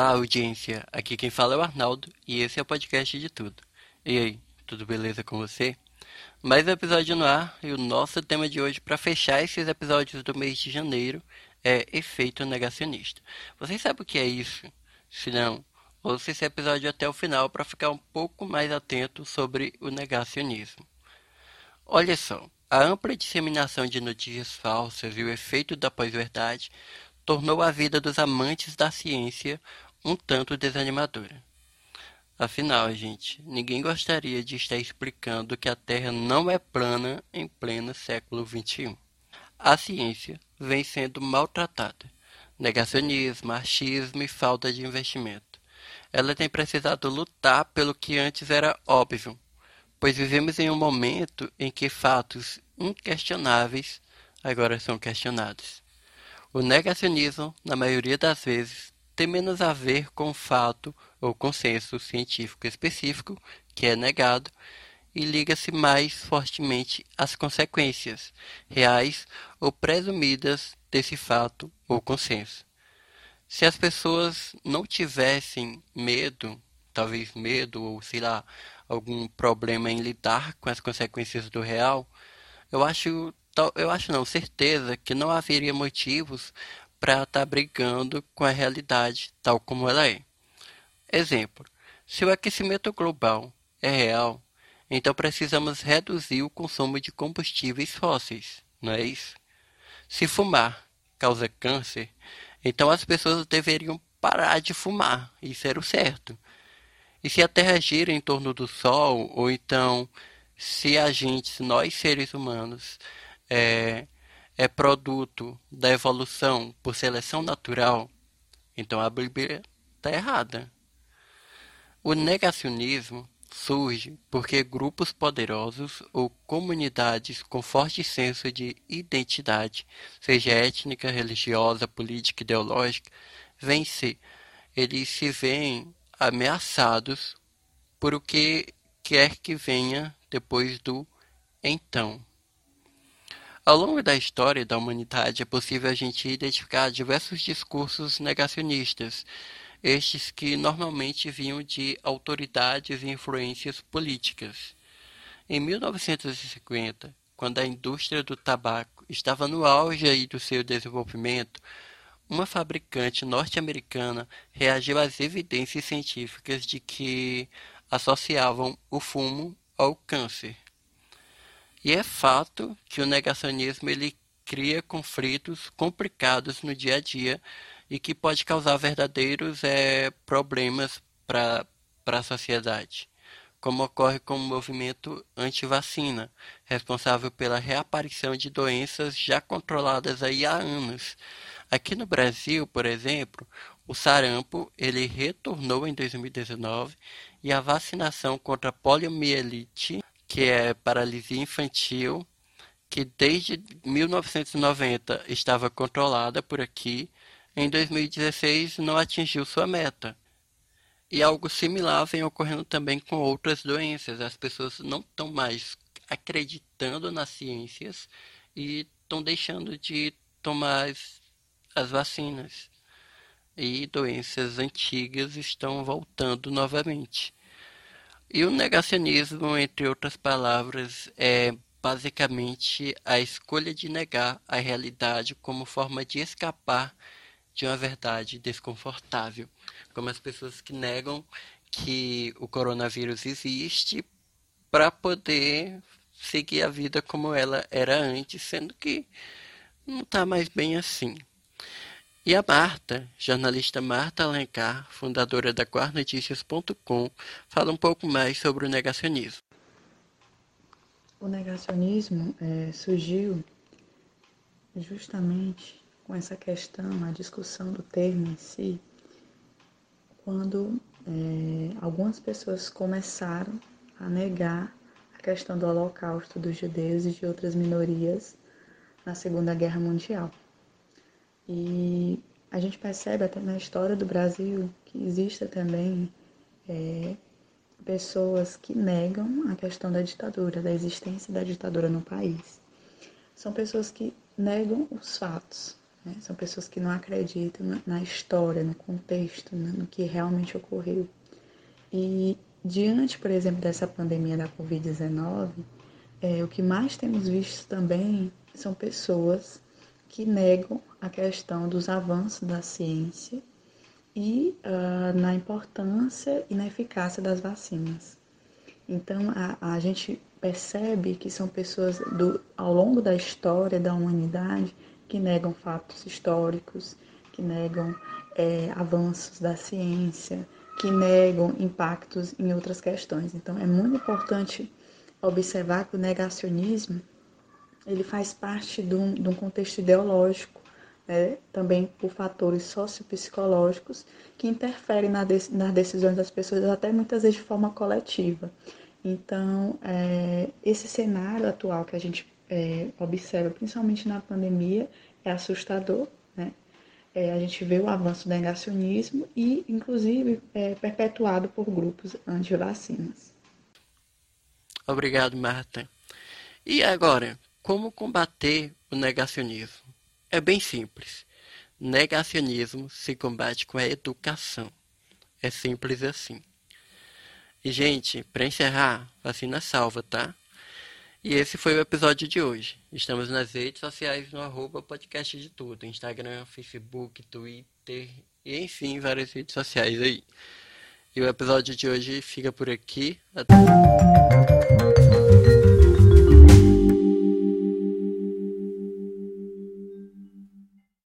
Olá, audiência. Aqui quem fala é o Arnaldo e esse é o podcast de tudo. E aí, tudo beleza com você? Mais um episódio no ar e o nosso tema de hoje para fechar esses episódios do mês de janeiro é efeito negacionista. Vocês sabem o que é isso? Se não, ouça esse episódio até o final para ficar um pouco mais atento sobre o negacionismo. Olha só, a ampla disseminação de notícias falsas e o efeito da pós-verdade tornou a vida dos amantes da ciência um tanto desanimadora. Afinal, gente, ninguém gostaria de estar explicando que a Terra não é plana em pleno século XXI. A ciência vem sendo maltratada. Negacionismo, achismo e falta de investimento. Ela tem precisado lutar pelo que antes era óbvio, pois vivemos em um momento em que fatos inquestionáveis agora são questionados. O negacionismo, na maioria das vezes, tem menos a ver com fato ou consenso científico específico que é negado e liga-se mais fortemente às consequências reais ou presumidas desse fato ou consenso. Se as pessoas não tivessem medo, talvez medo ou sei lá, algum problema em lidar com as consequências do real, eu acho eu acho não, certeza que não haveria motivos para estar tá brigando com a realidade tal como ela é. Exemplo: se o aquecimento global é real, então precisamos reduzir o consumo de combustíveis fósseis, não é isso? Se fumar causa câncer, então as pessoas deveriam parar de fumar, isso era o certo. E se a Terra gira em torno do Sol, ou então se a gente, nós seres humanos, é, é produto da evolução por seleção natural, então a Bíblia está errada. O negacionismo surge porque grupos poderosos ou comunidades com forte senso de identidade, seja étnica, religiosa, política, ideológica, vêm se eles se veem ameaçados por o que quer que venha depois do então. Ao longo da história da humanidade é possível a gente identificar diversos discursos negacionistas, estes que normalmente vinham de autoridades e influências políticas. Em 1950, quando a indústria do tabaco estava no auge do seu desenvolvimento, uma fabricante norte-americana reagiu às evidências científicas de que associavam o fumo ao câncer. E é fato que o negacionismo ele cria conflitos complicados no dia a dia e que pode causar verdadeiros é, problemas para a sociedade, como ocorre com o movimento anti-vacina, responsável pela reaparição de doenças já controladas aí há anos. Aqui no Brasil, por exemplo, o sarampo ele retornou em 2019 e a vacinação contra a poliomielite que é paralisia infantil, que desde 1990 estava controlada por aqui, em 2016 não atingiu sua meta. E algo similar vem ocorrendo também com outras doenças. As pessoas não estão mais acreditando nas ciências e estão deixando de tomar as, as vacinas. E doenças antigas estão voltando novamente. E o negacionismo, entre outras palavras, é basicamente a escolha de negar a realidade como forma de escapar de uma verdade desconfortável, como as pessoas que negam que o coronavírus existe para poder seguir a vida como ela era antes, sendo que não está mais bem assim. E a Marta, jornalista Marta Alencar, fundadora da quarnoticias.com, fala um pouco mais sobre o negacionismo. O negacionismo é, surgiu justamente com essa questão, a discussão do termo em si, quando é, algumas pessoas começaram a negar a questão do holocausto dos judeus e de outras minorias na Segunda Guerra Mundial. E a gente percebe até na história do Brasil que existe também é, pessoas que negam a questão da ditadura, da existência da ditadura no país. São pessoas que negam os fatos, Né? São pessoas que não acreditam na história, no contexto, né? no que realmente ocorreu. E diante, por exemplo, dessa pandemia da Covid-19, é, o que mais temos visto também são pessoas que negam a questão dos avanços da ciência e uh, na importância e na eficácia das vacinas. Então, a, a gente percebe que são pessoas do, ao longo da história da humanidade que negam fatos históricos, que negam é, avanços da ciência, que negam impactos em outras questões. Então, é muito importante observar que o negacionismo ele faz parte de um, de um contexto ideológico, né? também por fatores sociopsicológicos que interferem na de, nas decisões das pessoas, até muitas vezes de forma coletiva. Então, é, esse cenário atual que a gente é, observa, principalmente na pandemia, é assustador. Né? É, a gente vê o avanço do negacionismo e, inclusive, é perpetuado por grupos anti-vacinas. Obrigado, Marta. E agora, como combater o negacionismo? É bem simples. Negacionismo se combate com a educação. É simples assim. E, gente, para encerrar, vacina salva, tá? E esse foi o episódio de hoje. Estamos nas redes sociais no arroba podcast de tudo. Instagram, Facebook, Twitter e enfim, várias redes sociais aí. E o episódio de hoje fica por aqui. Até...